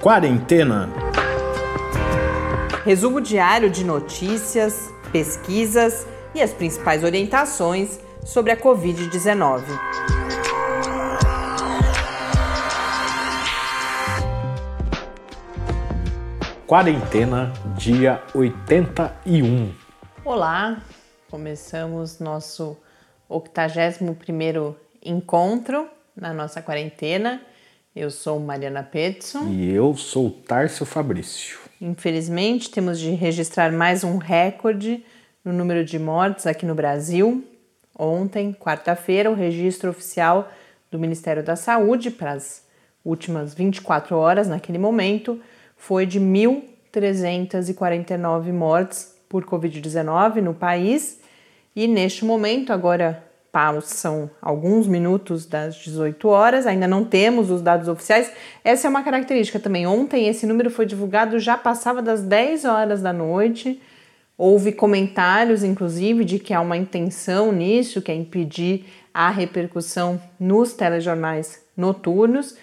Quarentena. Resumo diário de notícias, pesquisas e as principais orientações sobre a Covid-19. Quarentena, dia 81. Olá, começamos nosso 81º encontro na nossa quarentena. Eu sou Mariana Petson. E eu sou Tárcio Fabrício. Infelizmente, temos de registrar mais um recorde no número de mortes aqui no Brasil. Ontem, quarta-feira, o registro oficial do Ministério da Saúde para as últimas 24 horas, naquele momento, foi de 1.349 mortes por Covid-19 no país. E neste momento, agora são alguns minutos das 18 horas, ainda não temos os dados oficiais. Essa é uma característica também. Ontem esse número foi divulgado, já passava das 10 horas da noite. Houve comentários, inclusive, de que há uma intenção nisso, que é impedir a repercussão nos telejornais noturnos.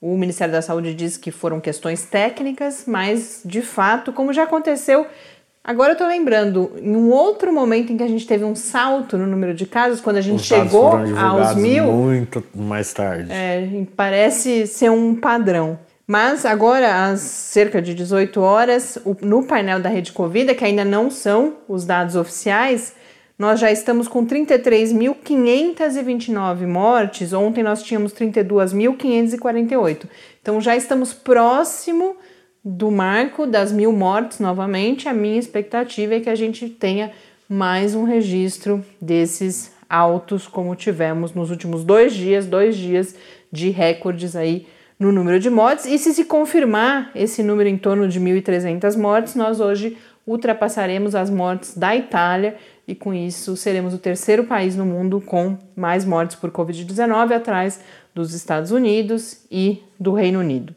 O Ministério da Saúde diz que foram questões técnicas, mas de fato, como já aconteceu Agora eu tô lembrando, em um outro momento em que a gente teve um salto no número de casos, quando a gente Os chegou aos mil. Muito mais tarde. É, parece ser um padrão. Mas agora, às cerca de 18 horas, no painel da Rede Covid, que ainda não são os dados oficiais, nós já estamos com 33.529 mortes. Ontem nós tínhamos 32.548. Então já estamos próximo do marco das mil mortes novamente, a minha expectativa é que a gente tenha mais um registro desses altos como tivemos nos últimos dois dias, dois dias de recordes aí no número de mortes. E se se confirmar esse número em torno de 1.300 mortes, nós hoje ultrapassaremos as mortes da Itália e com isso seremos o terceiro país no mundo com mais mortes por Covid-19, atrás dos Estados Unidos e do Reino Unido.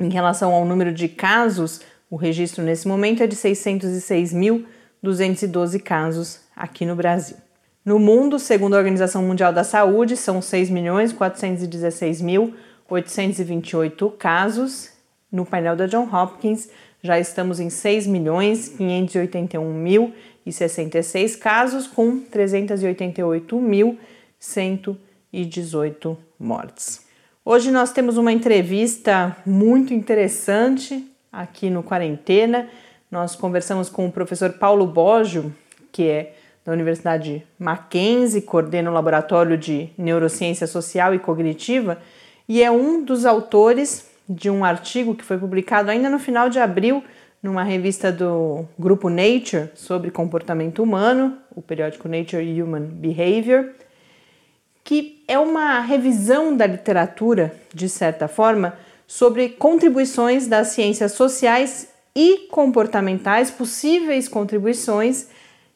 Em relação ao número de casos, o registro nesse momento é de 606.212 casos aqui no Brasil. No mundo, segundo a Organização Mundial da Saúde, são 6.416.828 casos. No painel da John Hopkins, já estamos em 6.581.066 casos, com 388.118 mortes. Hoje nós temos uma entrevista muito interessante aqui no Quarentena. Nós conversamos com o professor Paulo Boggio, que é da Universidade Mackenzie, coordena o Laboratório de Neurociência Social e Cognitiva e é um dos autores de um artigo que foi publicado ainda no final de abril numa revista do grupo Nature sobre comportamento humano, o periódico Nature Human Behavior que é uma revisão da literatura, de certa forma, sobre contribuições das ciências sociais e comportamentais, possíveis contribuições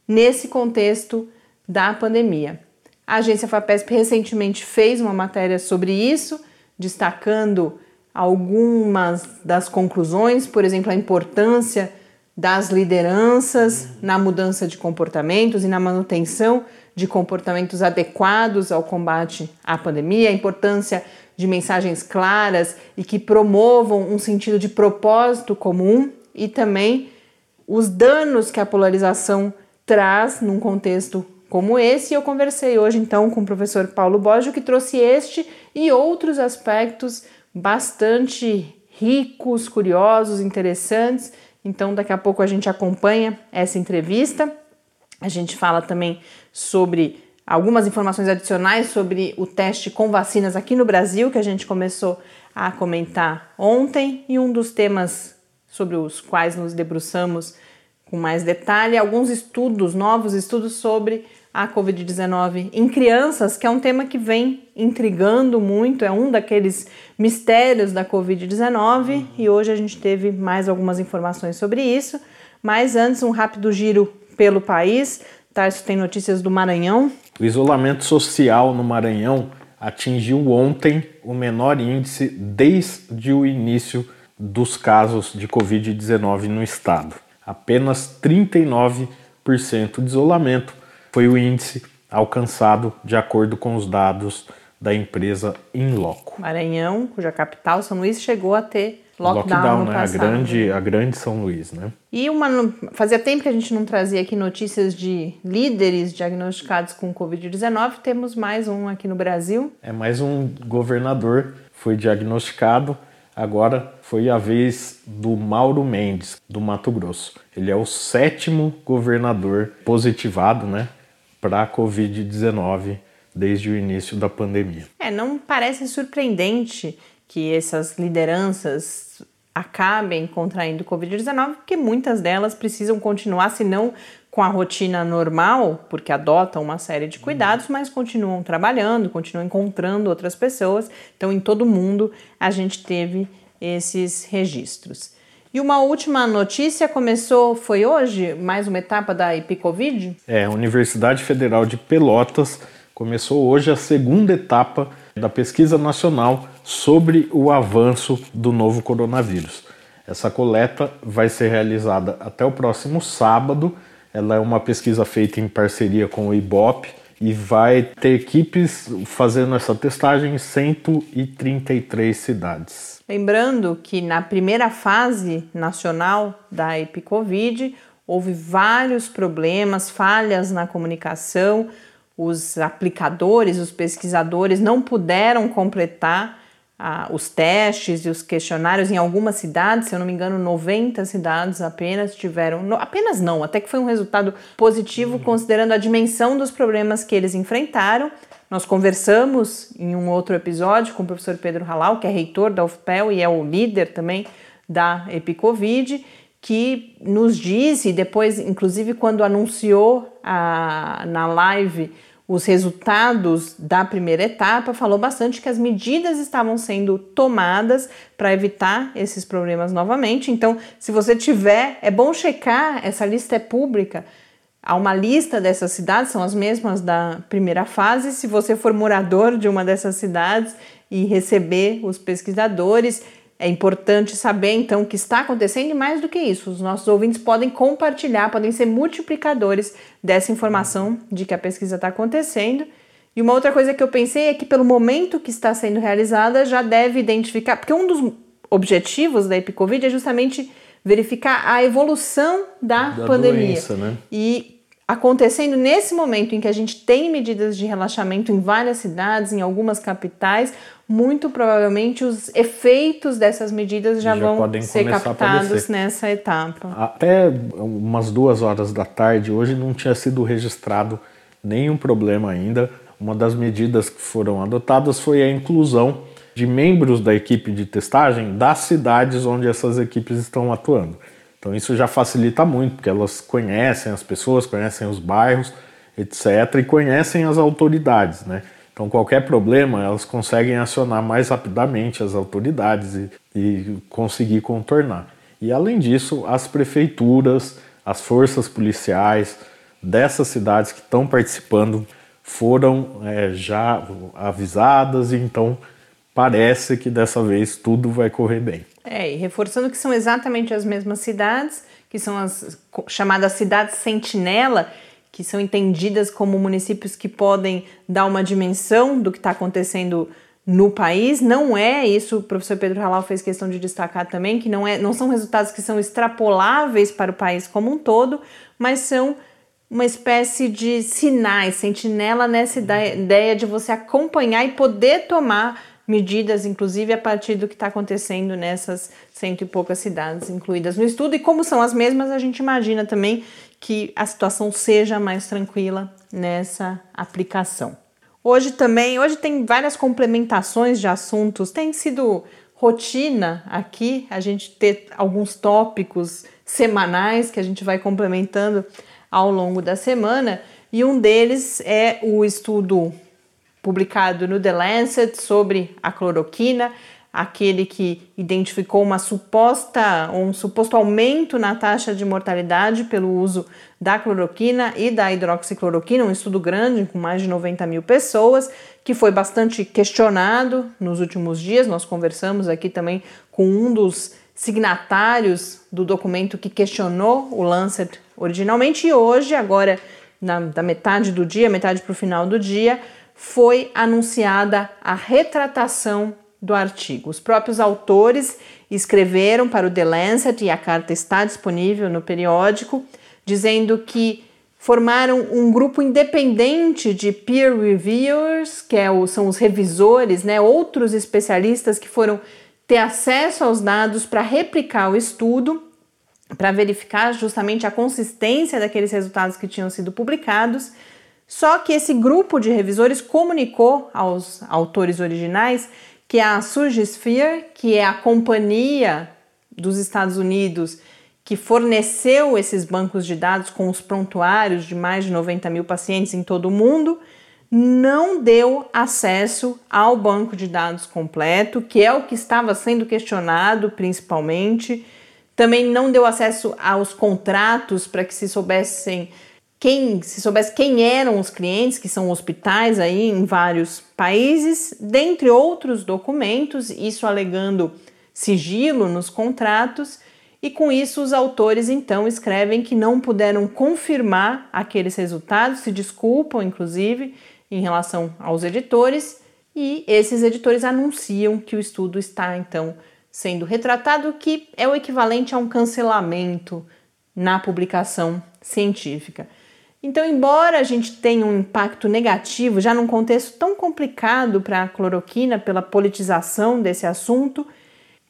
nesse contexto da pandemia. A agência FAPESP recentemente fez uma matéria sobre isso, destacando algumas das conclusões, por exemplo, a importância das lideranças na mudança de comportamentos e na manutenção de comportamentos adequados ao combate à pandemia, a importância de mensagens claras e que promovam um sentido de propósito comum e também os danos que a polarização traz num contexto como esse. Eu conversei hoje então com o professor Paulo Boggio que trouxe este e outros aspectos bastante ricos, curiosos, interessantes. Então daqui a pouco a gente acompanha essa entrevista. A gente fala também sobre algumas informações adicionais sobre o teste com vacinas aqui no Brasil, que a gente começou a comentar ontem, e um dos temas sobre os quais nos debruçamos com mais detalhe, alguns estudos, novos estudos sobre a Covid-19 em crianças, que é um tema que vem intrigando muito, é um daqueles mistérios da Covid-19 e hoje a gente teve mais algumas informações sobre isso. Mas antes, um rápido giro pelo país. Tarso tem notícias do Maranhão. O isolamento social no Maranhão atingiu ontem o menor índice desde o início dos casos de Covid-19 no estado. Apenas 39% de isolamento foi o índice alcançado de acordo com os dados da empresa Inloco. Maranhão, cuja capital São Luís chegou a ter lockdown, lockdown né? A grande, a grande São Luís, né? E uma, fazia tempo que a gente não trazia aqui notícias de líderes diagnosticados com Covid-19. Temos mais um aqui no Brasil. É mais um governador foi diagnosticado. Agora foi a vez do Mauro Mendes, do Mato Grosso. Ele é o sétimo governador positivado, né, para a Covid-19 desde o início da pandemia. É, não parece surpreendente que essas lideranças acabem contraindo Covid-19, porque muitas delas precisam continuar, se não com a rotina normal, porque adotam uma série de cuidados, mas continuam trabalhando, continuam encontrando outras pessoas. Então, em todo mundo, a gente teve esses registros. E uma última notícia começou, foi hoje, mais uma etapa da EpiCovid? É, a Universidade Federal de Pelotas começou hoje a segunda etapa da pesquisa nacional sobre o avanço do novo coronavírus. Essa coleta vai ser realizada até o próximo sábado. Ela é uma pesquisa feita em parceria com o IBOP e vai ter equipes fazendo essa testagem em 133 cidades. Lembrando que na primeira fase nacional da EpiCovid houve vários problemas, falhas na comunicação, os aplicadores, os pesquisadores não puderam completar ah, os testes e os questionários em algumas cidades, se eu não me engano, 90 cidades apenas tiveram, no, apenas não, até que foi um resultado positivo considerando a dimensão dos problemas que eles enfrentaram. Nós conversamos em um outro episódio com o professor Pedro Halal, que é reitor da UFPEL e é o líder também da EpiCovid, que nos disse, depois, inclusive, quando anunciou a, na live os resultados da primeira etapa, falou bastante que as medidas estavam sendo tomadas para evitar esses problemas novamente. Então, se você tiver, é bom checar, essa lista é pública. Há uma lista dessas cidades, são as mesmas da primeira fase. Se você for morador de uma dessas cidades e receber os pesquisadores, é importante saber então o que está acontecendo e mais do que isso, os nossos ouvintes podem compartilhar, podem ser multiplicadores dessa informação de que a pesquisa está acontecendo. E uma outra coisa que eu pensei é que pelo momento que está sendo realizada já deve identificar, porque um dos objetivos da EpiCovid é justamente verificar a evolução da, Da pandemia. doença, né? E acontecendo nesse momento em que a gente tem medidas de relaxamento em várias cidades, em algumas capitais, muito provavelmente os efeitos dessas medidas já, Já vão ser captados nessa etapa. Até umas duas horas da tarde hoje não tinha sido registrado nenhum problema ainda. Uma das medidas que foram adotadas foi a inclusão de membros da equipe de testagem das cidades onde essas equipes estão atuando. Então isso já facilita muito, porque elas conhecem as pessoas, conhecem os bairros, etc., e conhecem as autoridades, né? Então qualquer problema elas conseguem acionar mais rapidamente as autoridades e, e conseguir contornar. E além disso, as prefeituras, as forças policiais dessas cidades que estão participando foram é, já avisadas, e então parece que dessa vez tudo vai correr bem. É, e reforçando que são exatamente as mesmas cidades, que são as chamadas cidades sentinela, que são entendidas como municípios que podem dar uma dimensão do que está acontecendo no país. Não é isso, o professor Pedro Halal fez questão de destacar também, que não, é, não são resultados que são extrapoláveis para o país como um todo, mas são uma espécie de sinais, sentinela nessa ide- ideia de você acompanhar e poder tomar medidas, inclusive a partir do que está acontecendo nessas cento e poucas cidades incluídas no estudo. E como são as mesmas, a gente imagina também que a situação seja mais tranquila nessa aplicação. Hoje também, hoje tem várias complementações de assuntos, tem sido rotina aqui a gente ter alguns tópicos semanais que a gente vai complementando ao longo da semana, e um deles é o estudo publicado no The Lancet sobre a cloroquina, aquele que identificou uma suposta um suposto aumento na taxa de mortalidade pelo uso da cloroquina e da hidroxicloroquina, um estudo grande com mais de 90 mil pessoas, que foi bastante questionado nos últimos dias. Nós conversamos aqui também com um dos signatários do documento que questionou o Lancet originalmente e hoje, agora na, da metade do dia, metade para o final do dia, foi anunciada a retratação do artigo. Os próprios autores escreveram para o The Lancet e a carta está disponível no periódico, dizendo que formaram um grupo independente de peer reviewers, que é o, são os revisores, né, outros especialistas que foram ter acesso aos dados para replicar o estudo, para verificar justamente a consistência daqueles resultados que tinham sido publicados. Só que esse grupo de revisores comunicou aos autores originais que a Surgisphere, que é a companhia dos Estados Unidos que forneceu esses bancos de dados com os prontuários de mais de 90 mil pacientes em todo o mundo, não deu acesso ao banco de dados completo, que é o que estava sendo questionado principalmente. Também não deu acesso aos contratos para que se soubessem quem se soubesse quem eram os clientes, que são hospitais aí em vários países, dentre outros documentos, isso alegando sigilo nos contratos, e com isso os autores então escrevem que não puderam confirmar aqueles resultados, se desculpam inclusive em relação aos editores, e esses editores anunciam que o estudo está então sendo retratado, que é o equivalente a um cancelamento na publicação científica. Então, embora a gente tenha um impacto negativo, já num contexto tão complicado para a cloroquina, pela politização desse assunto,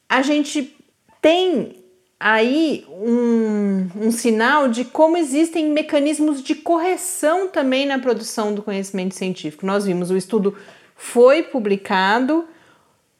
a gente tem aí um, um, sinal de como existem mecanismos de correção também na produção do conhecimento científico. Nós vimos o estudo foi publicado,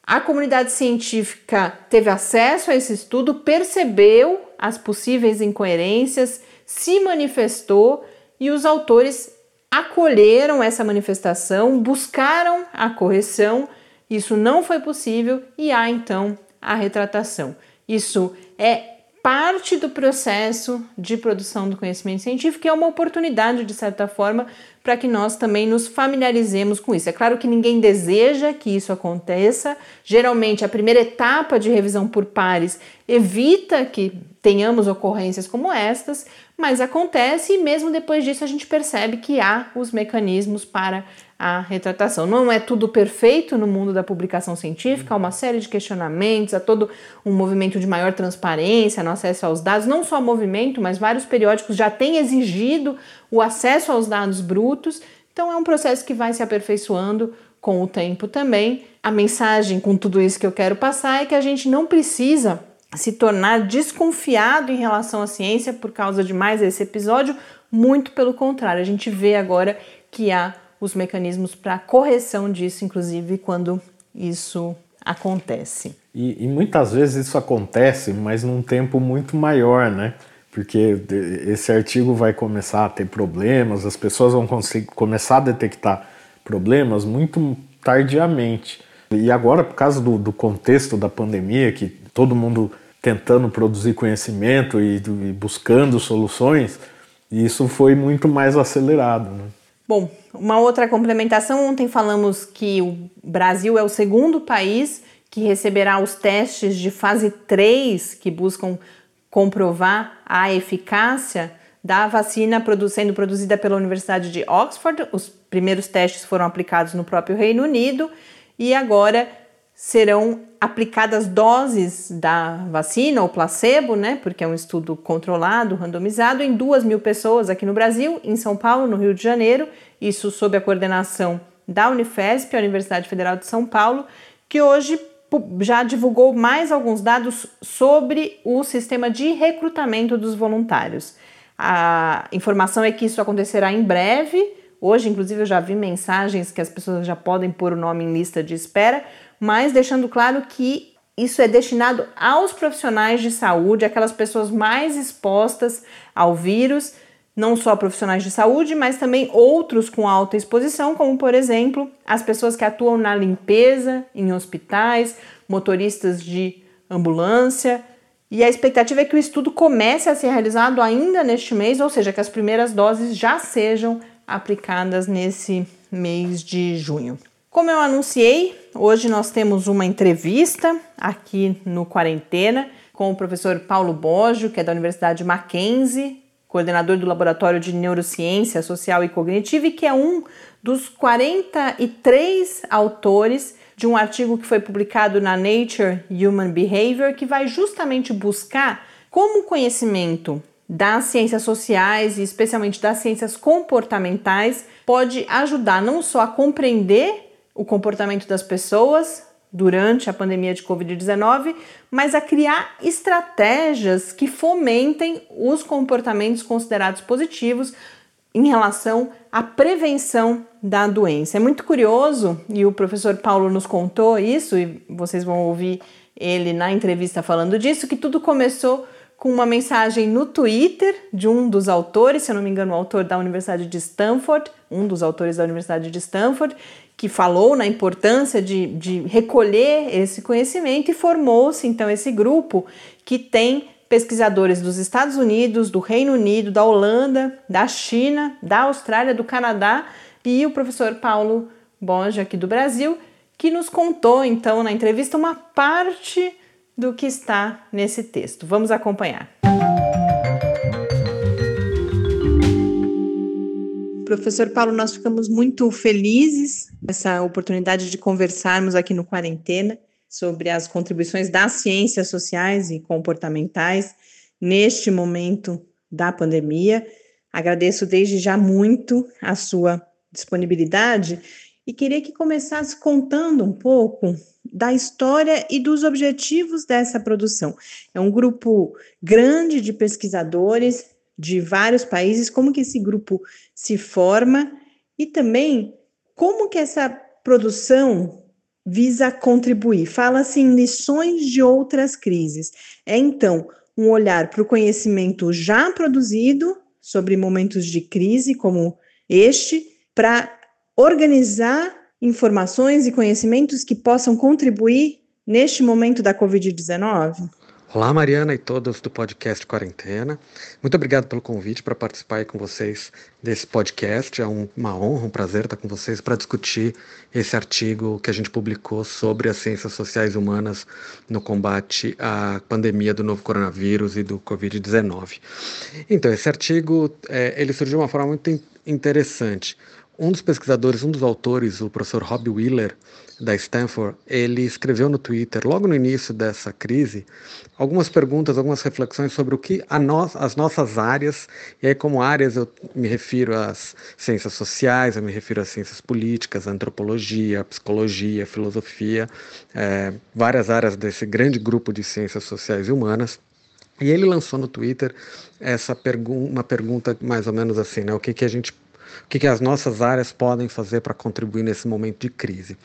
a comunidade científica teve acesso a esse estudo, percebeu as possíveis incoerências, se manifestou e os autores acolheram essa manifestação, buscaram a correção, isso não foi possível e há então a retratação. Isso é parte do processo de produção do conhecimento científico e é uma oportunidade, de certa forma, para que nós também nos familiarizemos com isso. É claro que ninguém deseja que isso aconteça. Geralmente, a primeira etapa de revisão por pares evita que tenhamos ocorrências como estas, mas acontece e mesmo depois disso a gente percebe que há os mecanismos para a retratação. Não é tudo perfeito no mundo da publicação científica, há uma série de questionamentos, há todo um movimento de maior transparência no acesso aos dados, não só movimento, mas vários periódicos já têm exigido o acesso aos dados brutos, então é um processo que vai se aperfeiçoando com o tempo também. A mensagem com tudo isso que eu quero passar é que a gente não precisa se tornar desconfiado em relação à ciência por causa de mais esse episódio, muito pelo contrário, a gente vê agora que há os mecanismos para correção disso, inclusive quando isso acontece. E, e, muitas vezes isso acontece, mas num tempo muito maior, né? Porque esse artigo vai começar a ter problemas, as pessoas vão começar a detectar problemas muito tardiamente. E agora, por causa do, do contexto da pandemia, que todo mundo tentando produzir conhecimento e, e buscando soluções, isso foi muito mais acelerado. Né? Bom, uma outra complementação: ontem falamos que o Brasil é o segundo país que receberá os testes de fase 3 que buscam comprovar a eficácia da vacina sendo produzida pela Universidade de Oxford. Os primeiros testes foram aplicados no próprio Reino Unido e agora serão aplicadas doses da vacina ou placebo, né? Porque é um estudo controlado, randomizado, em duas mil pessoas aqui no Brasil, em São Paulo, no Rio de Janeiro, isso sob a coordenação da Unifesp, a Universidade Federal de São Paulo, que hoje já divulgou mais alguns dados sobre o sistema de recrutamento dos voluntários. A informação é que isso acontecerá em breve. Hoje, inclusive, eu já vi mensagens que as pessoas já podem pôr o nome em lista de espera, mas deixando claro que isso é destinado aos profissionais de saúde, aquelas pessoas mais expostas ao vírus, não só profissionais de saúde, mas também outros com alta exposição, como por exemplo as pessoas que atuam na limpeza em hospitais, motoristas de ambulância. E a expectativa é que o estudo comece a ser realizado ainda neste mês, ou seja, que as primeiras doses já sejam aplicadas nesse mês de junho. Como eu anunciei, hoje nós temos uma entrevista aqui no Quarentena com o professor Paulo Boggio, que é da Universidade Mackenzie, coordenador do Laboratório de Neurociência Social e Cognitiva, e que é um dos 43 autores de um artigo que foi publicado na Nature Human Behavior, que vai justamente buscar como o conhecimento das ciências sociais e especialmente das ciências comportamentais pode ajudar não só a compreender o comportamento das pessoas durante a pandemia de Covid-19, mas a criar estratégias que fomentem os comportamentos considerados positivos em relação à prevenção da doença. É muito curioso, e o professor Paulo nos contou isso, e vocês vão ouvir ele na entrevista falando disso, que tudo começou com uma mensagem no Twitter de um dos autores, se eu não me engano, o autor da Universidade de Stanford, um dos autores da Universidade de Stanford, que falou na importância de, de recolher esse conhecimento e formou-se então esse grupo que tem pesquisadores dos Estados Unidos, do Reino Unido, da Holanda, da China, da Austrália, do Canadá e o professor Paulo Borja aqui do Brasil, que nos contou então na entrevista uma parte do que está nesse texto. Vamos acompanhar. Professor Paulo, nós ficamos muito felizes essa oportunidade de conversarmos aqui no Quarentena sobre as contribuições das ciências sociais e comportamentais neste momento da pandemia. Agradeço desde já muito a sua disponibilidade e queria que começasse contando um pouco da história e dos objetivos dessa produção. É um grupo grande de pesquisadores de vários países, como que esse grupo se forma e também como que essa produção visa contribuir. Fala-se em lições de outras crises. É então um olhar para o conhecimento já produzido sobre momentos de crise como este, para organizar informações e conhecimentos que possam contribuir neste momento da Covid-19? Olá, Mariana e todos do podcast Quarentena. Muito obrigado pelo convite para participar aí com vocês desse podcast. É uma honra, um prazer estar com vocês para discutir esse artigo que a gente publicou sobre as ciências sociais humanas no combate à pandemia do novo coronavírus e do Covid-19. Então, esse artigo é, ele surgiu de uma forma muito interessante. Um dos pesquisadores, um dos autores, o professor Rob Wheeler, da Stanford, ele escreveu no Twitter, logo no início dessa crise, algumas perguntas, algumas reflexões sobre o que no, as nossas áreas, e aí como áreas eu me refiro às ciências sociais, eu me refiro às ciências políticas, antropologia, psicologia, filosofia, é, várias áreas desse grande grupo de ciências sociais e humanas, e ele lançou no Twitter essa pergu uma pergunta mais ou menos assim, né? O que, que a gente o que, que as nossas áreas podem fazer para contribuir nesse momento de crise.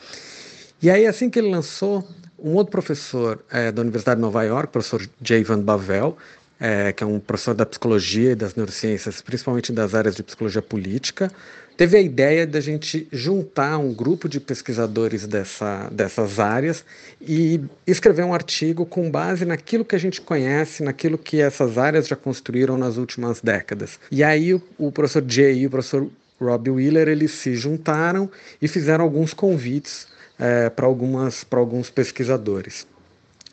E aí, assim que ele lançou, um outro professor é, da Universidade de Nova York, professor Jay Van Bavel, é, que é um professor da psicologia e das neurociências, principalmente das áreas de psicologia política, teve a ideia da gente juntar um grupo de pesquisadores dessa, dessas áreas e escrever um artigo com base naquilo que a gente conhece, naquilo que essas áreas já construíram nas últimas décadas. E aí o, o professor Jay e o professor Rob Wheeler, eles se juntaram e fizeram alguns convites é, para alguns pesquisadores.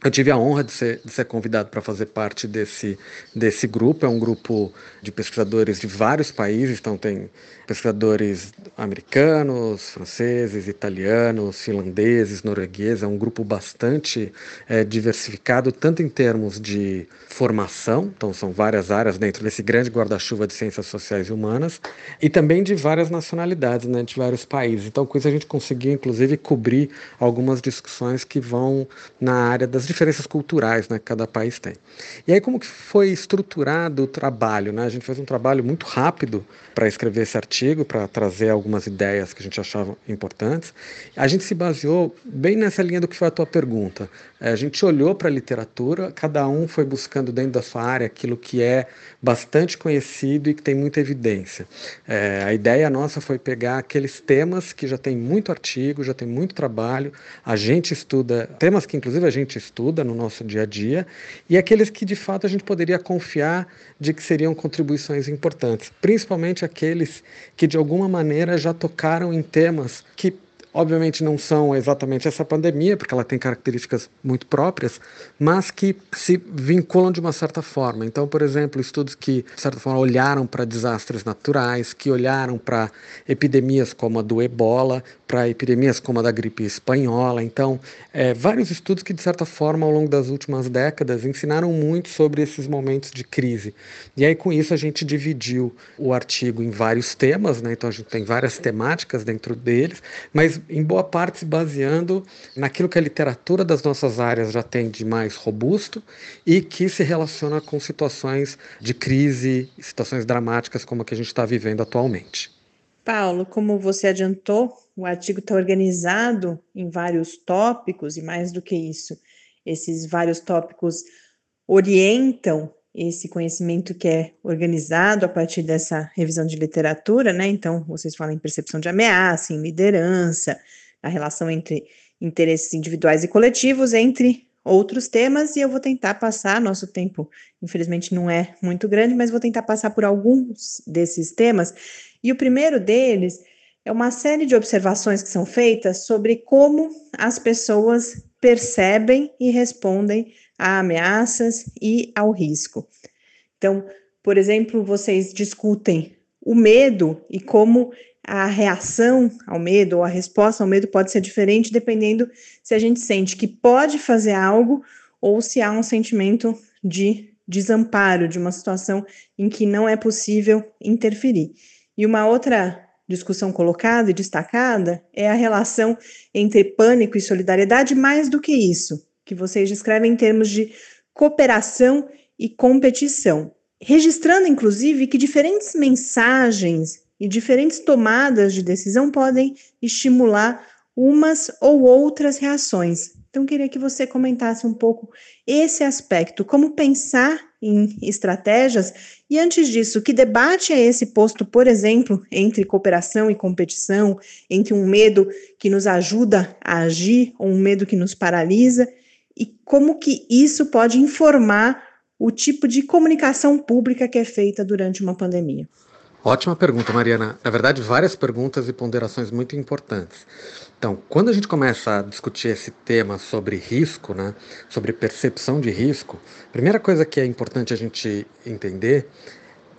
Eu tive a honra de ser, de ser convidado para fazer parte desse, desse grupo. É um grupo de pesquisadores de vários países, então tem pesquisadores americanos, franceses, italianos, finlandeses, noruegueses. É um grupo bastante é, diversificado, tanto em termos de formação, então são várias áreas dentro desse grande guarda-chuva de ciências sociais e humanas, e também de várias nacionalidades, né, de vários países. Então, com isso a gente conseguiu, inclusive, cobrir algumas discussões que vão na área das diferenças culturais né, que cada país tem. E aí, como que foi estruturado o trabalho? Né? A gente fez um trabalho muito rápido para escrever esse artigo, para trazer algumas ideias que a gente achava importantes. A gente se baseou bem nessa linha do que foi a tua pergunta. É, a gente olhou para a literatura, cada um foi buscando dentro da sua área aquilo que é bastante conhecido e que tem muita evidência. É, a ideia nossa foi pegar aqueles temas que já tem muito artigo, já tem muito trabalho, a gente estuda, temas que inclusive a gente estuda no nosso dia a dia, e aqueles que de fato a gente poderia confiar de que seriam contribuições importantes, principalmente aqueles que de alguma maneira já tocaram em temas que obviamente não são exatamente essa pandemia, porque ela tem características muito próprias, mas que se vinculam de uma certa forma. Então, por exemplo, estudos que, de certa forma, olharam para desastres naturais, que olharam para epidemias como a do ebola, para epidemias como a da gripe espanhola. Então, é, vários estudos que, de certa forma, ao longo das últimas décadas, ensinaram muito sobre esses momentos de crise. E aí, com isso, a gente dividiu o artigo em vários temas, né? então a gente tem várias temáticas dentro deles, mas em boa parte se baseando naquilo que a literatura das nossas áreas já tem de mais robusto e que se relaciona com situações de crise, situações dramáticas como a que a gente está vivendo atualmente. Paulo, como você adiantou, o artigo está organizado em vários tópicos, e mais do que isso, esses vários tópicos orientam esse conhecimento que é organizado a partir dessa revisão de literatura, né? Então, vocês falam em percepção de ameaça, em liderança, a relação entre interesses individuais e coletivos, entre outros temas, e eu vou tentar passar, nosso tempo, infelizmente, não é muito grande, mas vou tentar passar por alguns desses temas. E o primeiro deles é uma série de observações que são feitas sobre como as pessoas percebem e respondem a ameaças e ao risco. Então, por exemplo, vocês discutem o medo e como a reação ao medo ou a resposta ao medo pode ser diferente dependendo se a gente sente que pode fazer algo ou se há um sentimento de desamparo, de uma situação em que não é possível interferir. E uma outra discussão colocada e destacada é a relação entre pânico e solidariedade, mais do que isso, que vocês descrevem em termos de cooperação e competição, registrando inclusive que diferentes mensagens e diferentes tomadas de decisão podem estimular umas ou outras reações. Então, queria que você comentasse um pouco esse aspecto, como pensar em estratégias e, antes disso, que debate é esse posto, por exemplo, entre cooperação e competição, entre um medo que nos ajuda a agir ou um medo que nos paralisa, e como que isso pode informar o tipo de comunicação pública que é feita durante uma pandemia? Ótima pergunta, Mariana. Na verdade, várias perguntas e ponderações muito importantes. Então, quando a gente começa a discutir esse tema sobre risco, né, sobre percepção de risco, a primeira coisa que é importante a gente entender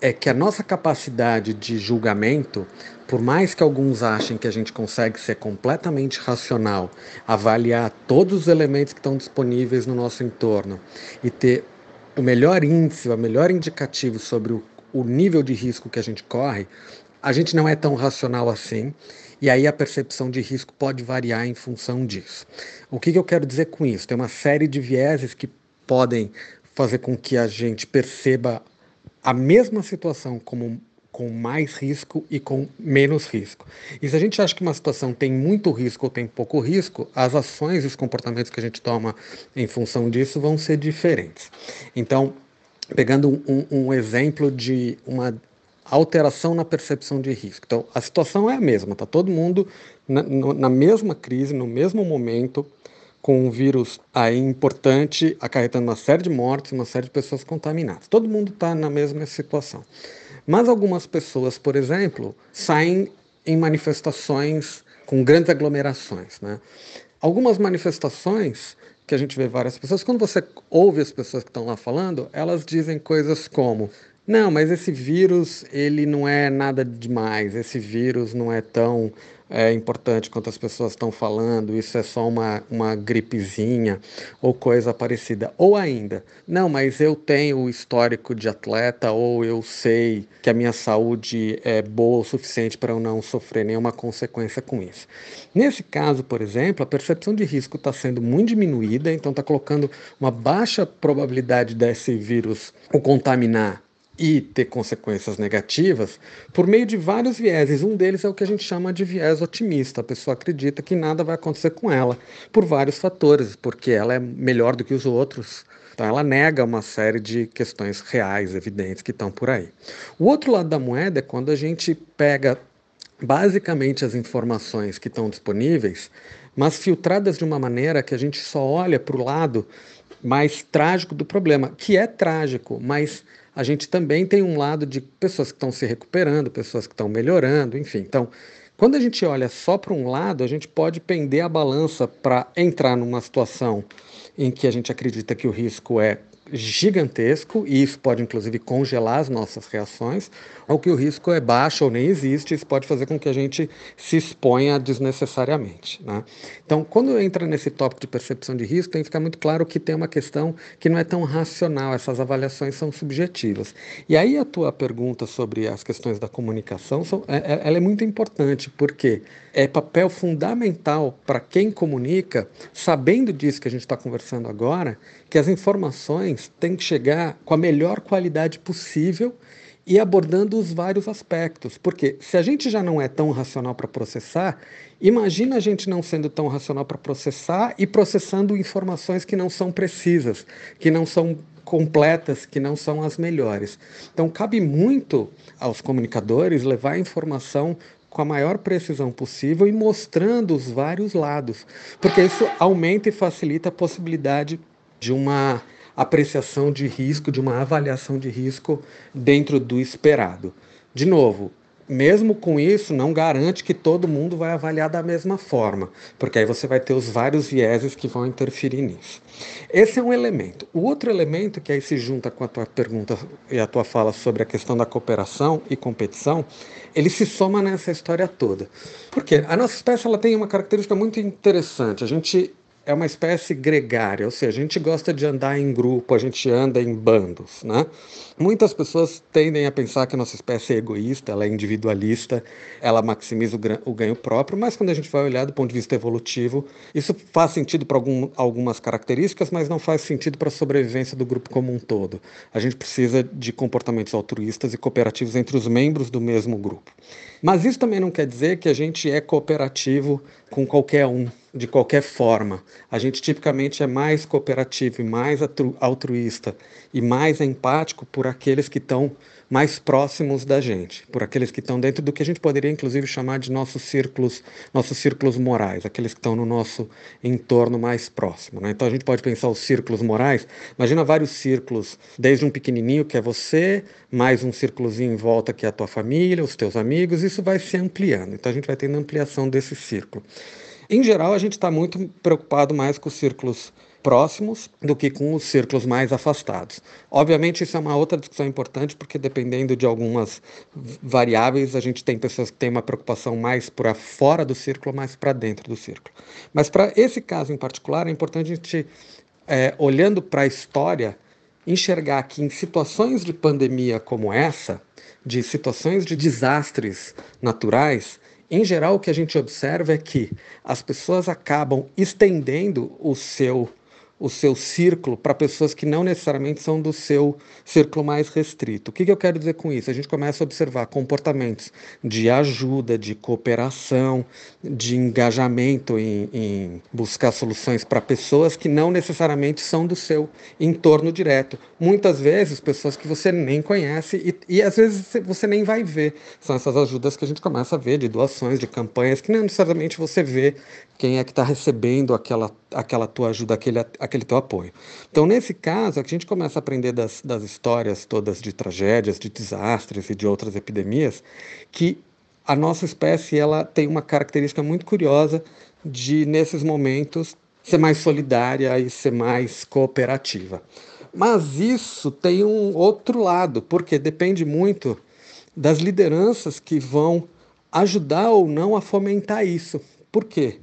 é que a nossa capacidade de julgamento, por mais que alguns achem que a gente consegue ser completamente racional, avaliar todos os elementos que estão disponíveis no nosso entorno e ter o melhor índice, o melhor indicativo sobre o, o nível de risco que a gente corre, a gente não é tão racional assim e aí a percepção de risco pode variar em função disso. O que, que eu quero dizer com isso? Tem uma série de vieses que podem fazer com que a gente perceba a mesma situação como com mais risco e com menos risco. E se a gente acha que uma situação tem muito risco ou tem pouco risco, as ações e os comportamentos que a gente toma em função disso vão ser diferentes. Então, pegando um, um exemplo de uma alteração na percepção de risco. Então, a situação é a mesma, está todo mundo na, na, mesma crise, no mesmo momento, com um vírus aí importante, acarretando uma série de mortes, uma série de pessoas contaminadas. Todo mundo está na mesma situação. Mas algumas pessoas, por exemplo, saem em manifestações com grandes aglomerações. Né? Algumas manifestações que a gente vê várias pessoas, quando você ouve as pessoas que estão lá falando, elas dizem coisas como: não, mas esse vírus, ele não é nada demais. Esse vírus não é tão é, importante quanto as pessoas estão falando. Isso é só uma, uma gripezinha ou coisa parecida. Ou ainda, não, mas eu tenho o histórico de atleta ou eu sei que a minha saúde é boa o suficiente para eu não sofrer nenhuma consequência com isso. Nesse caso, por exemplo, a percepção de risco está sendo muito diminuída, então está colocando uma baixa probabilidade desse vírus o contaminar e ter consequências negativas por meio de vários vieses. Um deles é o que a gente chama de viés otimista. A pessoa acredita que nada vai acontecer com ela por vários fatores, porque ela é melhor do que os outros. Então ela nega uma série de questões reais, evidentes, que estão por aí. O outro lado da moeda é quando a gente pega basicamente as informações que estão disponíveis, mas filtradas de uma maneira que a gente só olha para o lado mais trágico do problema, que é trágico, mas a gente também tem um lado de pessoas que estão se recuperando, pessoas que estão melhorando, enfim. Então, Quando a gente olha só para um lado, a gente pode pender a balança para entrar numa situação em que a gente acredita que o risco é gigantesco e isso pode inclusive congelar as nossas reações, ou que o risco é baixo ou nem existe, isso pode fazer com que a gente se exponha desnecessariamente. Né? Então, quando entra nesse tópico de percepção de risco, tem que ficar muito claro que tem uma questão que não é tão racional, essas avaliações são subjetivas. E aí a tua pergunta sobre as questões da comunicação, são, é, é ela é muito importante, porque é papel fundamental para quem comunica, sabendo disso que a gente está conversando agora, que as informações têm que chegar com a melhor qualidade possível e abordando os vários aspectos. Porque se a gente já não é tão racional para processar, imagina a gente não sendo tão racional para processar e processando informações que não são precisas, que não são completas, que não são as melhores. Então, cabe muito aos comunicadores levar a informação com a maior precisão possível e mostrando os vários lados, porque isso aumenta e facilita a possibilidade de uma apreciação de risco, de uma avaliação de risco dentro do esperado. De novo, mesmo com isso, não garante que todo mundo vai avaliar da mesma forma, porque aí você vai ter os vários vieses que vão interferir nisso. Esse é um elemento. O outro elemento que aí se junta com a tua pergunta e a tua fala sobre a questão da cooperação e competição, ele se soma nessa história toda. Porque a nossa espécie ela tem uma característica muito interessante. A gente é uma espécie gregária, ou seja, a gente gosta de andar em grupo, a gente anda em bandos, né? Muitas pessoas tendem a pensar que a nossa espécie é egoísta, ela é individualista, ela maximiza o ganho próprio, mas quando a gente vai olhar do ponto de vista evolutivo, isso faz sentido para algum, algumas características, mas não faz sentido para a sobrevivência do grupo como um todo. A gente precisa de comportamentos altruístas e cooperativos entre os membros do mesmo grupo. Mas isso também não quer dizer que a gente é cooperativo com qualquer um de qualquer forma. A gente tipicamente é mais cooperativo e mais altruísta e mais empático por aqueles que estão mais próximos da gente, por aqueles que estão dentro do que a gente poderia inclusive chamar de nossos círculos, nossos círculos morais, aqueles que estão no nosso entorno mais próximo. Né? Então a gente pode pensar os círculos morais. Imagina vários círculos, desde um pequenininho que é você, mais um círculozinho em volta que é a tua família, os teus amigos. Isso vai se ampliando. Então a gente vai tendo ampliação desse círculo. Em geral, a gente está muito preocupado mais com os círculos próximos do que com os círculos mais afastados. Obviamente, isso é uma outra discussão importante, porque dependendo de algumas variáveis, a gente tem pessoas que têm uma preocupação mais para fora do círculo, mais para dentro do círculo. Mas para esse caso em particular, é importante a gente, é, olhando para a história, enxergar que em situações de pandemia como essa, de situações de desastres naturais, em geral, o que a gente observa é que as pessoas acabam estendendo o seu o seu círculo para pessoas que não necessariamente são do seu círculo mais restrito. O que, que, eu quero dizer com isso? A gente começa a observar comportamentos de ajuda, de cooperação, de engajamento em, em buscar soluções para pessoas que não necessariamente são do seu entorno direto. Muitas vezes, pessoas que você nem conhece e, e às vezes você nem vai ver. São essas ajudas que a gente começa a ver, de doações, de campanhas, que não necessariamente você vê quem é que está recebendo aquela, aquela tua ajuda, aquele, aquele teu apoio. Então, nesse caso, a gente começa a aprender das, das histórias todas de tragédias, de desastres e de outras epidemias, que a nossa espécie ela tem uma característica muito curiosa de, nesses momentos, ser mais solidária e ser mais cooperativa. Mas isso tem um outro lado, porque depende muito das lideranças que vão ajudar ou não a fomentar isso. Por quê?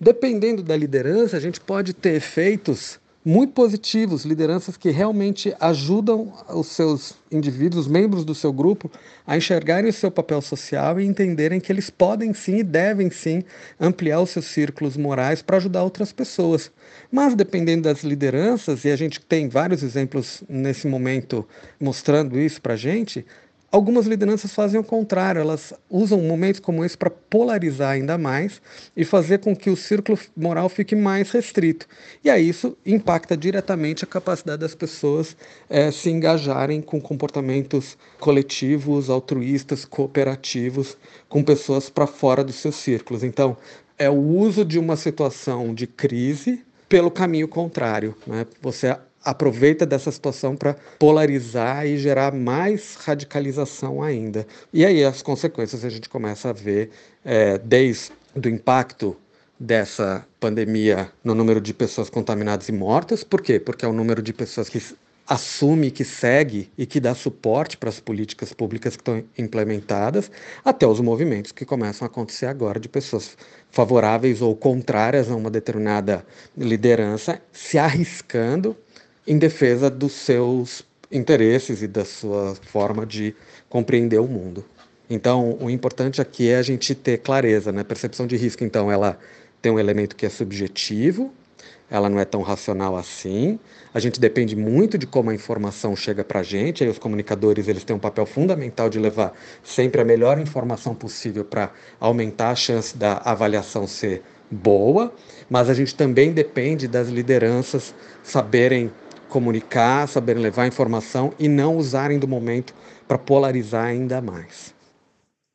Dependendo da liderança, a gente pode ter efeitos muito positivos, lideranças que realmente ajudam os seus indivíduos, os membros do seu grupo, a enxergarem o seu papel social e entenderem que eles podem sim e devem sim ampliar os seus círculos morais para ajudar outras pessoas. Mas dependendo das lideranças, e a gente tem vários exemplos nesse momento mostrando isso para a gente, Algumas lideranças fazem o contrário, elas usam momentos como esse para polarizar ainda mais e fazer com que o círculo moral fique mais restrito. E aí isso impacta diretamente a capacidade das pessoas é, se engajarem com comportamentos coletivos, altruístas, cooperativos, com pessoas para fora dos seus círculos. Então, é o uso de uma situação de crise pelo caminho contrário. Né? Você aproveita dessa situação para polarizar e gerar mais radicalização ainda. E aí as consequências a gente começa a ver é, desde o impacto dessa pandemia no número de pessoas contaminadas e mortas. Por quê? Porque é o número de pessoas que assume, que segue e que dá suporte para as políticas públicas que estão implementadas, até os movimentos que começam a acontecer agora de pessoas favoráveis ou contrárias a uma determinada liderança se arriscando em defesa dos seus interesses e da sua forma de compreender o mundo. Então, o importante aqui é a gente ter clareza, né? Percepção de risco, então, ela tem um elemento que é subjetivo, ela não é tão racional assim. A gente depende muito de como a informação chega para a gente. Aí os comunicadores eles têm um papel fundamental de levar sempre a melhor informação possível para aumentar a chance da avaliação ser boa. Mas a gente também depende das lideranças saberem comunicar, saberem levar informação e não usarem do momento para polarizar ainda mais.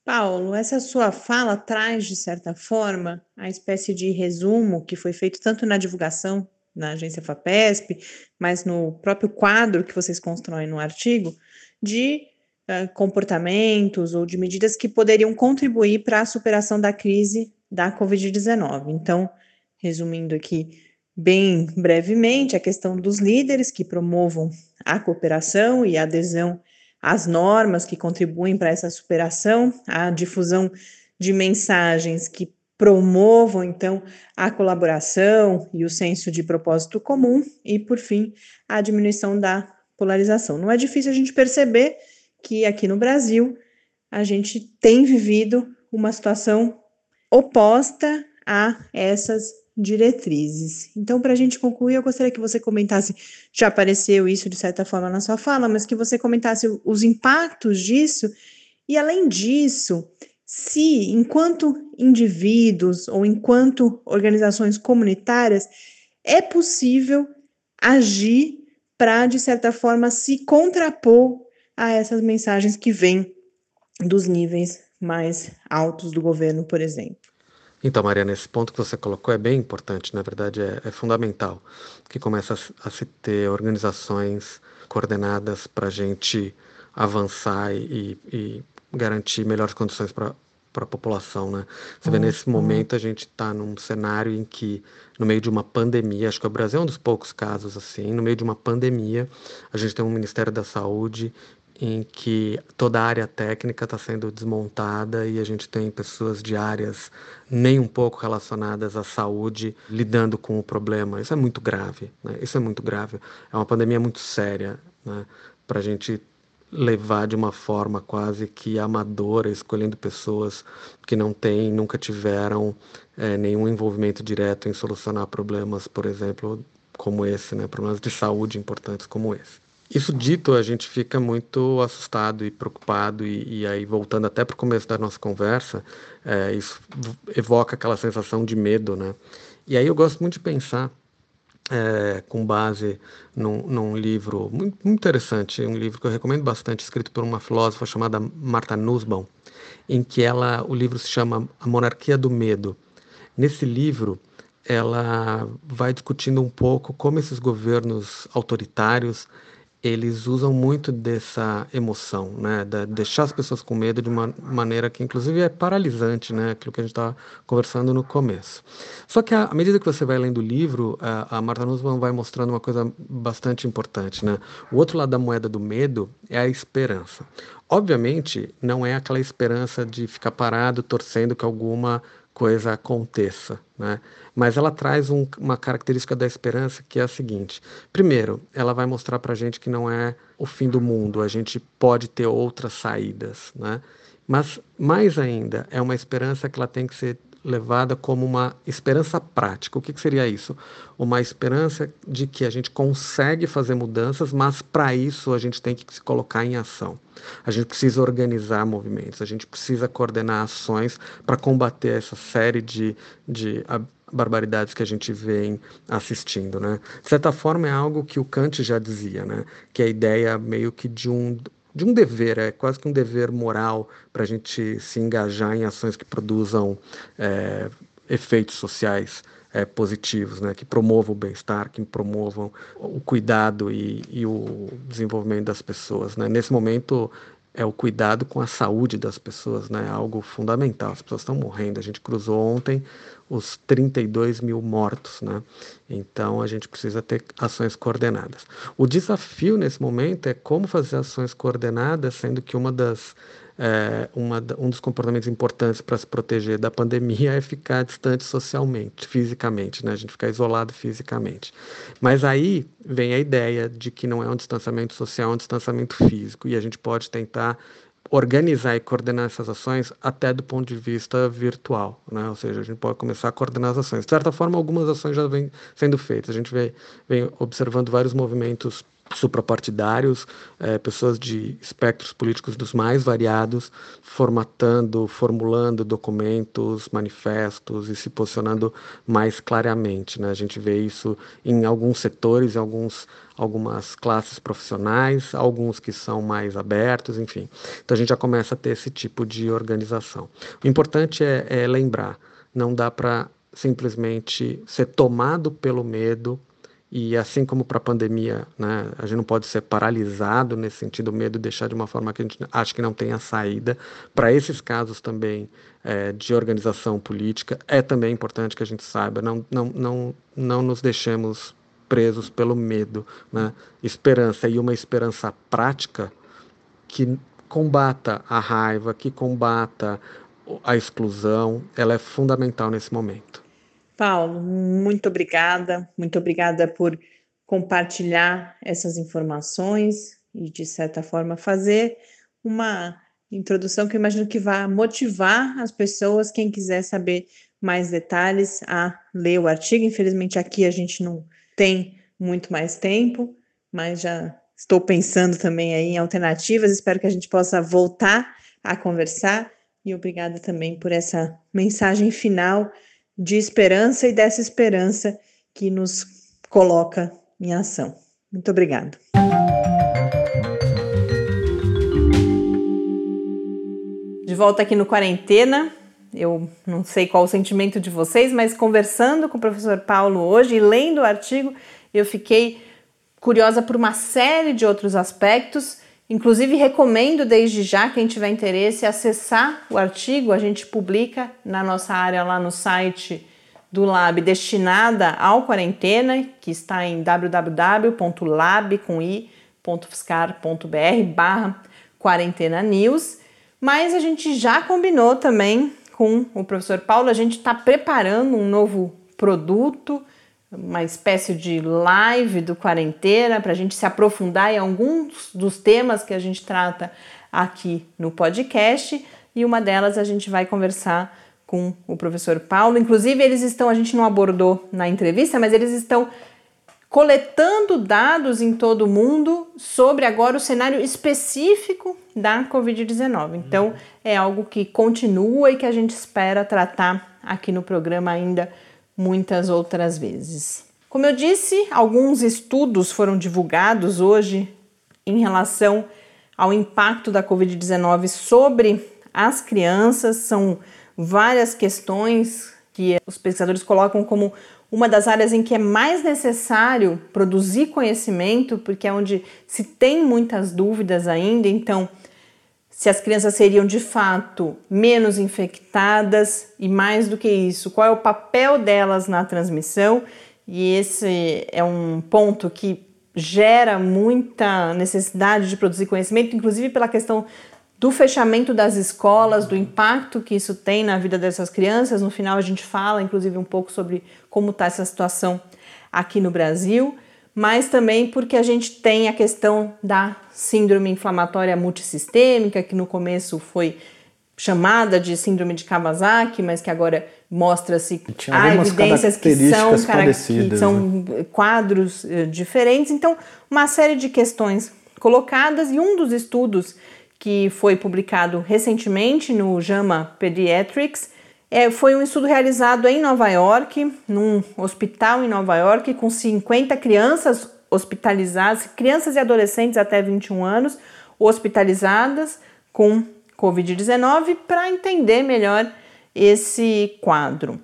Paulo, essa sua fala traz, de certa forma, a espécie de resumo que foi feito tanto na divulgação na agência FAPESP, mas no próprio quadro que vocês constroem no artigo, de uh, comportamentos ou de medidas que poderiam contribuir para a superação da crise da Covid-19. Então, resumindo aqui bem brevemente, a questão dos líderes que promovam a cooperação e a adesão as normas que contribuem para essa superação, a difusão de mensagens que promovam então a colaboração e o senso de propósito comum e, por fim, a diminuição da polarização. Não é difícil a gente perceber que aqui no Brasil a gente tem vivido uma situação oposta a essas diretrizes. Então, para a gente concluir, eu gostaria que você comentasse, já apareceu isso de certa forma na sua fala, mas que você comentasse os impactos disso e, além disso, se, enquanto indivíduos ou enquanto organizações comunitárias, é possível agir para, de certa forma, se contrapor a essas mensagens que vêm dos níveis mais altos do governo, por exemplo. Então, Mariana, esse ponto que você colocou é bem importante, na verdade é, é fundamental, que começa a, a, se ter organizações coordenadas para a gente avançar e, e, garantir melhores condições para para a população, né? Você vê, nesse uhum. momento a gente está num cenário em que, no meio de uma pandemia, acho que o Brasil é um dos poucos casos assim, no meio de uma pandemia, a gente tem um Ministério da Saúde em que toda a área técnica está sendo desmontada e a gente tem pessoas de áreas nem um pouco relacionadas à saúde lidando com o problema. Isso é muito grave, né? Isso é muito grave. É uma pandemia muito séria, né? Para a gente levar de uma forma quase que amadora, escolhendo pessoas que não têm, nunca tiveram é, nenhum envolvimento direto em solucionar problemas, por exemplo, como esse, né? Problemas de saúde importantes como esse. Isso dito, a gente fica muito assustado e preocupado, e, e aí, voltando até para o começo da nossa conversa, é, isso evoca aquela sensação de medo, né? E aí eu gosto muito de pensar, é, com base num, num livro muito, muito, interessante, um livro que eu recomendo bastante, escrito por uma filósofa chamada Marta Nussbaum, em que ela, o livro se chama A Monarquia do Medo. Nesse livro, ela vai discutindo um pouco como esses governos autoritários eles usam muito dessa emoção, né, de deixar as pessoas com medo de uma maneira que inclusive é paralisante, né, aquilo que a gente estava conversando no começo. Só que à medida que você vai lendo o livro, a, a Marta Nussbaum vai mostrando uma coisa bastante importante, né? O outro lado da moeda do medo é a esperança. Obviamente, não é aquela esperança de ficar parado torcendo que alguma coisa aconteça, né? Mas ela traz um, uma característica da esperança que é a seguinte: primeiro, ela vai mostrar para a gente que não é o fim do mundo, a gente pode ter outras saídas, né? Mas mais ainda, é uma esperança que ela tem que ser levada como uma esperança prática. O que, que, seria isso? Uma esperança de que a gente consegue fazer mudanças, mas para isso a gente tem que se colocar em ação. A gente precisa organizar movimentos, a gente precisa coordenar ações para combater essa série de, de barbaridades que a gente vem assistindo, né? De certa forma é algo que o Kant já dizia, né? Que é a ideia meio que de um de um dever, é quase que um dever moral para a gente se engajar em ações que produzam é, efeitos sociais é, positivos, né, que promovam o bem-estar, que promovam o cuidado e, e, o desenvolvimento das pessoas. Né? Nesse momento, é o cuidado com a saúde das pessoas, né? Algo fundamental. As pessoas estão morrendo. A gente cruzou ontem os 32 mil mortos, né? Então a gente precisa ter ações coordenadas. O desafio nesse momento é como fazer ações coordenadas, sendo que uma das é, uma, um dos comportamentos importantes para se proteger da pandemia é ficar distante socialmente, fisicamente, né? A gente ficar isolado fisicamente. Mas aí vem a ideia de que não é um distanciamento social, é um distanciamento físico, e a gente pode tentar organizar e coordenar essas ações até do ponto de vista virtual, né? Ou seja, a gente pode começar a coordenar as ações. De certa forma, algumas ações já vêm sendo feitas. A gente vem, vem observando vários movimentos suprapartidários, é, pessoas de espectros políticos dos mais variados, formatando, formulando documentos, manifestos e se posicionando mais claramente. Né? A gente vê isso em alguns setores, em alguns, algumas classes profissionais, alguns que são mais abertos, enfim. Então a gente já começa a ter esse tipo de organização. O importante é, é lembrar, não dá para simplesmente ser tomado pelo medo e assim como para a pandemia, né, a gente não pode ser paralisado nesse sentido, o medo deixar de uma forma que a gente acha que não tenha saída. Para esses casos também é, de organização política, é também importante que a gente saiba, não, não, não, não nos deixemos presos pelo medo. Né? Esperança e uma esperança prática que combata a raiva, que combata a exclusão, ela é fundamental nesse momento. Paulo, muito obrigada, muito obrigada por compartilhar essas informações e, de certa forma, fazer uma introdução que eu imagino que vai motivar as pessoas, quem quiser saber mais detalhes, a ler o artigo. Infelizmente, aqui a gente não tem muito mais tempo, mas já estou pensando também aí em alternativas. Espero que a gente possa voltar a conversar. E obrigada também por essa mensagem final de esperança e dessa esperança que nos coloca em ação. Muito obrigado. De volta aqui no Quarentena, eu não sei qual o sentimento de vocês, mas conversando com o professor Paulo hoje e lendo o artigo, eu fiquei curiosa por uma série de outros aspectos Inclusive, recomendo desde já, quem tiver interesse, acessar o artigo. A gente publica na nossa área lá no site do Lab destinada ao quarentena, que está em www.lab.fiscar.br barra quarentena news. Mas a gente já combinou também com o professor Paulo, a gente está preparando um novo produto uma espécie de live do quarentena para a gente se aprofundar em alguns dos temas que a gente trata aqui no podcast e uma delas a gente vai conversar com o professor Paulo. Inclusive, eles estão, a gente não abordou na entrevista, mas eles estão coletando dados em todo o mundo sobre agora o cenário específico da Covid-19. Então, é algo que continua e que a gente espera tratar aqui no programa ainda muitas outras vezes. Como eu disse, alguns estudos foram divulgados hoje em relação ao impacto da Covid-19 sobre as crianças. São várias questões que os pesquisadores colocam como uma das áreas em que é mais necessário produzir conhecimento, porque é onde se tem muitas dúvidas ainda. Então, se as crianças seriam de fato menos infectadas e mais do que isso, qual é o papel delas na transmissão. E esse é um ponto que gera muita necessidade de produzir conhecimento, inclusive pela questão do fechamento das escolas, do impacto que isso tem na vida dessas crianças. No final, a gente fala, inclusive, um pouco sobre como está essa situação aqui no Brasil mas também porque a gente tem a questão da síndrome inflamatória multissistêmica, que no começo foi chamada de síndrome de Kawasaki, mas que agora mostra-se há evidências que são, que são né? quadros uh, diferentes. Então, uma série de questões colocadas e um dos estudos que foi publicado recentemente no JAMA Pediatrics é, foi um estudo realizado em Nova York, num hospital em Nova York, com 50 crianças hospitalizadas, crianças e adolescentes até 21 anos, hospitalizadas com Covid-19, para entender melhor esse quadro.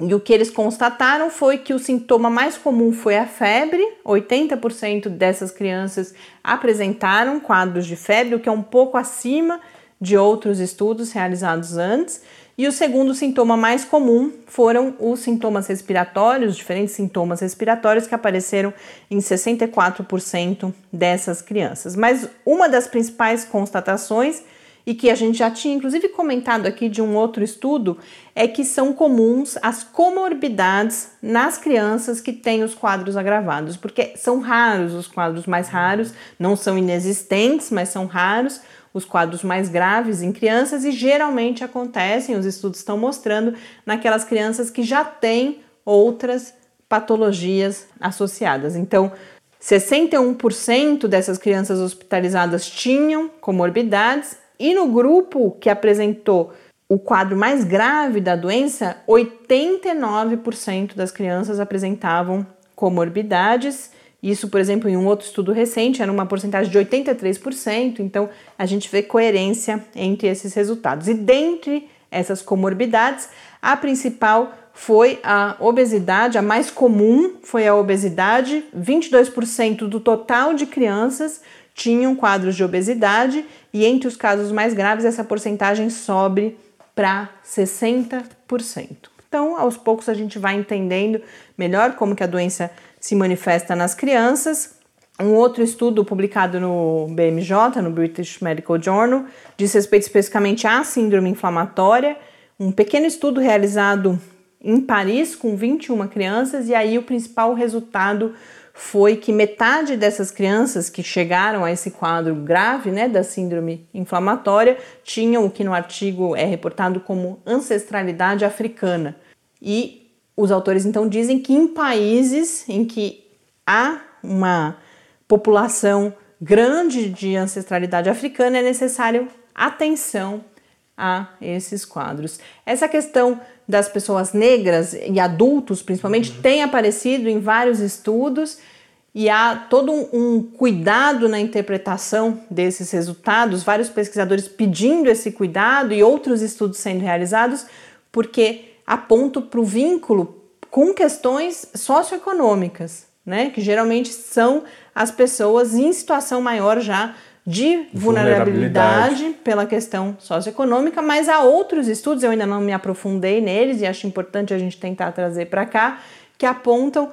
E o que eles constataram foi que o sintoma mais comum foi a febre. 80% dessas crianças apresentaram quadros de febre, o que é um pouco acima de outros estudos realizados antes. E o segundo sintoma mais comum foram os sintomas respiratórios, diferentes sintomas respiratórios que apareceram em 64% dessas crianças. Mas uma das principais constatações e que a gente já tinha inclusive comentado aqui de um outro estudo, é que são comuns as comorbidades nas crianças que têm os quadros agravados, porque são raros os quadros mais raros, não são inexistentes, mas são raros os quadros mais graves em crianças e geralmente acontecem, os estudos estão mostrando, naquelas crianças que já têm outras patologias associadas. Então, 61% dessas crianças hospitalizadas tinham comorbidades e no grupo que apresentou o quadro mais grave da doença, 89% das crianças apresentavam comorbidades. Isso, por exemplo, em um outro estudo recente, era uma porcentagem de 83%. Então, a gente vê coerência entre esses resultados. E dentre essas comorbidades, a principal foi a obesidade, a mais comum foi a obesidade. 22% do total de crianças tinham quadros de obesidade e entre os casos mais graves essa porcentagem sobe para 60%. Então, aos poucos a gente vai entendendo melhor como que a doença se manifesta nas crianças. Um outro estudo publicado no BMJ, no British Medical Journal, diz respeito especificamente à síndrome inflamatória, um pequeno estudo realizado em Paris com 21 crianças e aí o principal resultado foi que metade dessas crianças que chegaram a esse quadro grave, né, da síndrome inflamatória, tinham o que no artigo é reportado como ancestralidade africana. E os autores então dizem que em países em que há uma população grande de ancestralidade africana é necessário atenção a esses quadros. Essa questão das pessoas negras e adultos, principalmente, uhum. tem aparecido em vários estudos e há todo um, um, cuidado na interpretação desses resultados, vários pesquisadores pedindo esse cuidado e outros estudos sendo realizados, porque apontam para o vínculo com questões socioeconômicas, né? Que geralmente são as pessoas em situação maior já de vulnerabilidade, vulnerabilidade, pela questão socioeconômica, mas há outros estudos, eu ainda não me aprofundei neles e acho importante a gente tentar trazer para cá, que apontam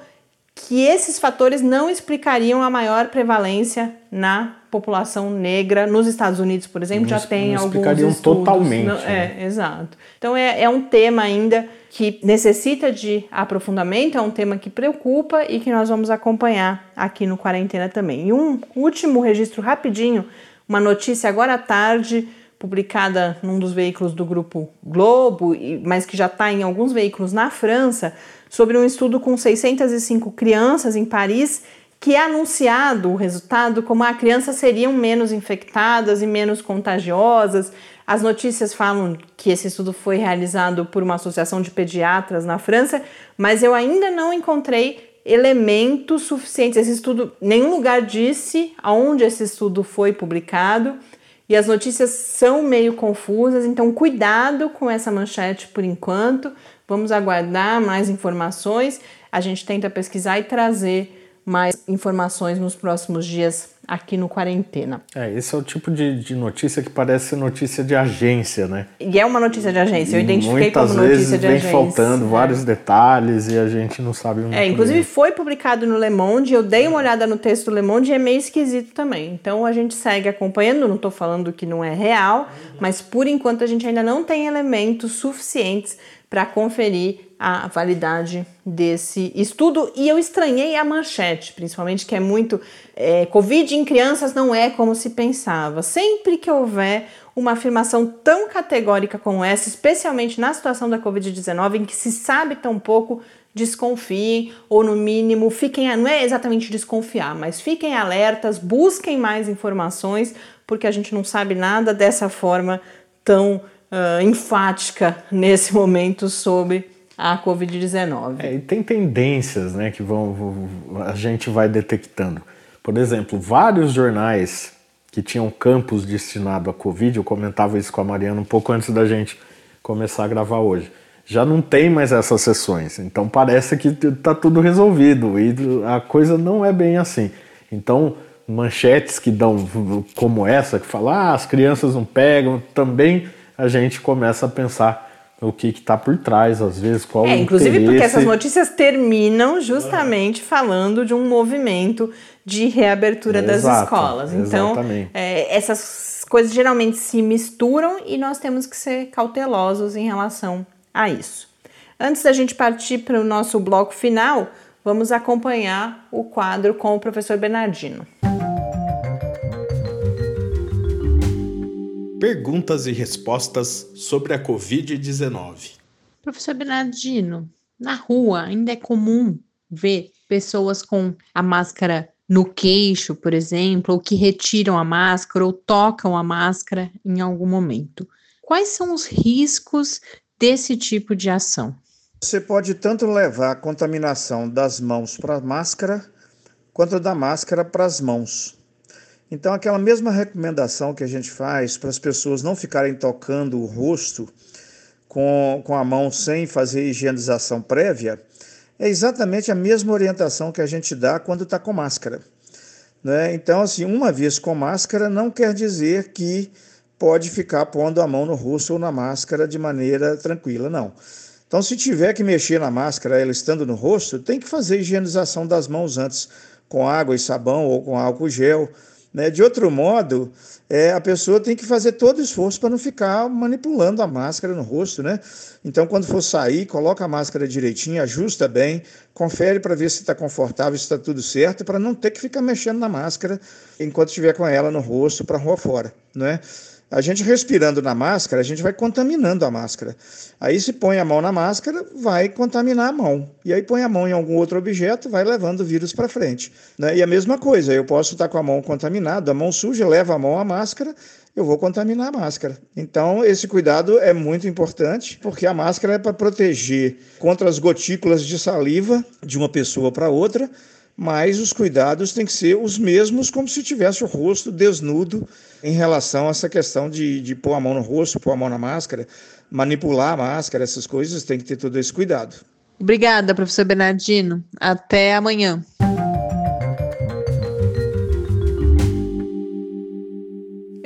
que esses fatores não explicariam a maior prevalência na população negra nos Estados Unidos, por exemplo, não, já tem alguns estudos. totalmente. Não, é, né? exato. Então é, é um tema ainda que necessita de aprofundamento, é um tema que preocupa e que nós vamos acompanhar aqui no Quarentena também. E um último registro rapidinho, uma notícia agora à tarde, publicada num dos veículos do grupo Globo, mas que já está em alguns veículos na França, sobre um estudo com 605 crianças em Paris que é anunciado o resultado como as crianças seriam menos infectadas e menos contagiosas, as notícias falam que esse estudo foi realizado por uma associação de pediatras na França, mas eu ainda não encontrei elementos suficientes. Esse estudo, nenhum lugar disse aonde esse estudo foi publicado e as notícias são meio confusas, então cuidado com essa manchete por enquanto. Vamos aguardar mais informações. A gente tenta pesquisar e trazer mais informações nos próximos dias aqui no Quarentena. É, esse é o tipo de, de notícia que parece notícia de agência, né? E é uma notícia de agência, eu e identifiquei como notícia de agência. Muitas vezes vem faltando é. vários detalhes e a gente não sabe muito É, inclusive foi publicado no Le Monde, eu dei uma olhada no texto do Le Monde e é meio esquisito também. Então a gente segue acompanhando, não estou falando que não é real, mas por enquanto a gente ainda não tem elementos suficientes para conferir a validade desse estudo. E eu estranhei a manchete, principalmente, que é muito. É, Covid em crianças não é como se pensava. Sempre que houver uma afirmação tão categórica como essa, especialmente na situação da Covid-19, em que se sabe tão pouco, desconfiem, ou no mínimo fiquem. Não é exatamente desconfiar, mas fiquem alertas, busquem mais informações, porque a gente não sabe nada dessa forma tão uh, enfática nesse momento sobre a Covid-19. É, e tem tendências né, que vão, a gente vai detectando. Por exemplo, vários jornais que tinham campos destinados à Covid, eu comentava isso com a Mariana um pouco antes da gente começar a gravar hoje, já não tem mais essas sessões. Então parece que está tudo resolvido e a coisa não é bem assim. Então, manchetes que dão como essa, que falam, ah, as crianças não pegam, também a gente começa a pensar o que está por trás, às vezes, qual é, Inclusive interesse... porque essas notícias terminam justamente falando de um movimento de reabertura das escolas. Então, é, essas coisas geralmente se misturam e nós temos que ser cautelosos em relação a isso. Antes da gente partir para o nosso bloco final, vamos acompanhar o quadro com o professor Bernardino. Perguntas e respostas sobre a Covid-19. Professor Bernardino, na rua ainda é comum ver pessoas com a máscara no queixo, por exemplo, ou que retiram a máscara ou tocam a máscara em algum momento. Quais são os riscos desse tipo de ação? Você pode tanto levar a contaminação das mãos para a máscara, quanto da máscara para as mãos. Então, aquela mesma recomendação que a gente faz para as pessoas não ficarem tocando o rosto com, com a mão sem fazer higienização prévia, é exatamente a mesma orientação que a gente dá quando está com máscara. Né? Então, assim, uma vez com máscara não quer dizer que pode ficar pondo a mão no rosto ou na máscara de maneira tranquila, não. Então, se tiver que mexer na máscara, ela estando no rosto, tem que fazer higienização das mãos antes, com água e sabão ou com álcool gel. Né? De outro modo, é, a pessoa tem que fazer todo o esforço para não ficar manipulando a máscara no rosto. Né? Então, quando for sair, coloca a máscara direitinho, ajusta bem, confere para ver se está confortável, se está tudo certo, para não ter que ficar mexendo na máscara enquanto estiver com ela no rosto para rua fora. Né? A gente respirando na máscara, a gente vai contaminando a máscara. Aí se põe a mão na máscara, vai contaminar a mão. E aí põe a mão em algum outro objeto, vai levando o vírus para frente. Né? E a mesma coisa, eu posso estar com a mão contaminada, a mão suja, leva a mão à máscara, eu vou contaminar a máscara. Então, esse cuidado é muito importante, porque a máscara é para proteger contra as gotículas de saliva de uma pessoa para outra mas os cuidados têm que ser os mesmos como se tivesse o rosto desnudo em relação a essa questão de, de pôr a mão no rosto, pôr a mão na máscara, manipular a máscara, essas coisas, tem que ter todo esse cuidado. Obrigada, professor Bernardino. Até amanhã.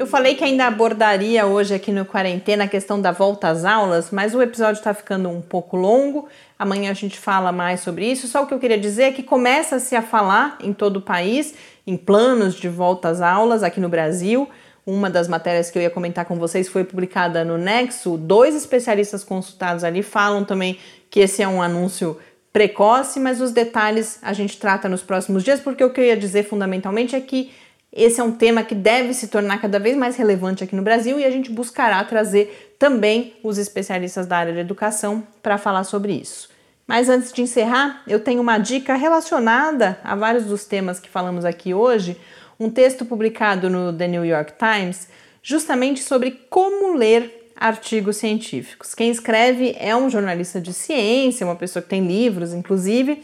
Falei que ainda abordaria hoje aqui no Quarentena a questão da volta às aulas, mas o episódio está ficando um pouco longo. Amanhã a gente fala mais sobre isso. Só o que eu queria dizer é que começa-se a falar em todo o país em planos de volta às aulas aqui no Brasil. Uma das matérias que eu ia comentar com vocês foi publicada no Nexo. Dois especialistas consultados ali falam também que esse é um anúncio precoce, mas os detalhes a gente trata nos próximos dias, porque o que eu ia dizer fundamentalmente é que esse é um tema que deve se tornar cada vez mais relevante aqui no Brasil e a gente buscará trazer também os especialistas da área de educação para falar sobre isso. Mas antes de encerrar, eu tenho uma dica relacionada a vários dos temas que falamos aqui hoje, um texto publicado no The New York Times, justamente sobre como ler artigos científicos. Quem escreve é um jornalista de ciência, uma pessoa que tem livros, inclusive,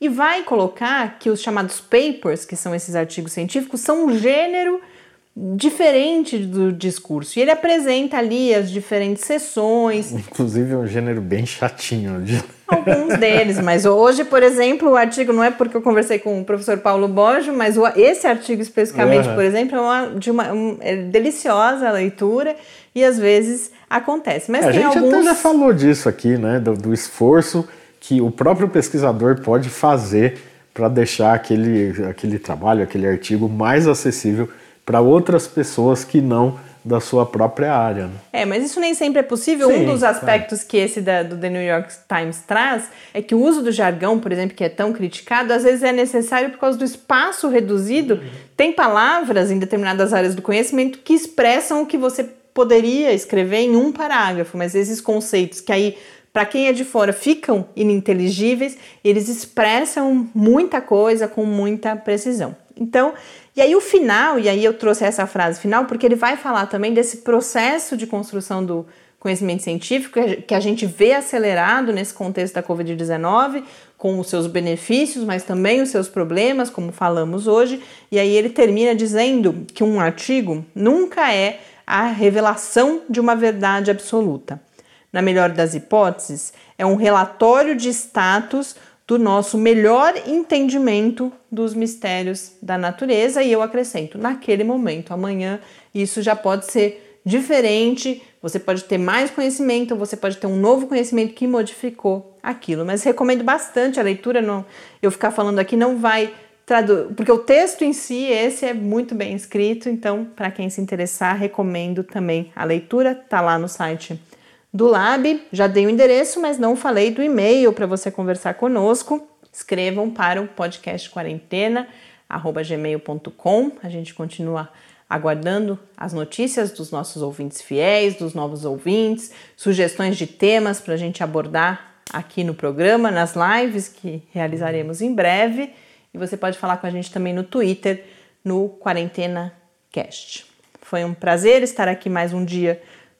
e vai colocar que os chamados papers, que são esses artigos científicos, são um gênero diferente do discurso. E ele apresenta ali as diferentes sessões. Inclusive é um gênero bem chatinho. De... Alguns deles, mas hoje, por exemplo, o artigo não é porque eu conversei com o professor Paulo Bojo, mas o, esse artigo especificamente, uhum. por exemplo, é uma, de uma um, é deliciosa leitura e às vezes acontece. Mas é, tem a gente alguns... até já falou disso aqui, né? do, do esforço que o próprio pesquisador pode fazer para deixar aquele, aquele trabalho, aquele artigo mais acessível para outras pessoas que não da sua própria área. Né? É, mas isso nem sempre é possível. Sim, um dos aspectos é. que esse da, do The New York Times traz é que o uso do jargão, por exemplo, que é tão criticado, às vezes é necessário por causa do espaço reduzido. Uhum. Tem palavras em determinadas áreas do conhecimento que expressam o que você poderia escrever em um parágrafo, mas esses conceitos que aí para quem é de fora ficam ininteligíveis, eles expressam muita coisa com muita precisão. Então, e aí o final, e aí eu trouxe essa frase final, porque ele vai falar também desse processo de construção do conhecimento científico que a gente vê acelerado nesse contexto da Covid-19, com os seus benefícios, mas também os seus problemas, como falamos hoje. E aí ele termina dizendo que um artigo nunca é a revelação de uma verdade absoluta na melhor das hipóteses, é um relatório de status do nosso melhor entendimento dos mistérios da natureza e eu acrescento, naquele momento, amanhã, isso já pode ser diferente, você pode ter mais conhecimento, você pode ter um novo conhecimento que modificou aquilo. Mas recomendo bastante a leitura, não, eu ficar falando aqui não vai traduzir, porque o texto em si, esse é muito bem escrito, então, para quem se interessar, recomendo também a leitura, tá lá no site do Lab. Já dei o endereço, mas não falei do e-mail para você conversar conosco. Escrevam para o podcast quarentena gmail.com. A gente continua aguardando as notícias dos nossos ouvintes fiéis, dos novos ouvintes, sugestões de temas para a gente abordar aqui no programa, nas lives que realizaremos em breve. E você pode falar com a gente também no Twitter, no Quarentena Cast. Foi um prazer estar aqui mais um dia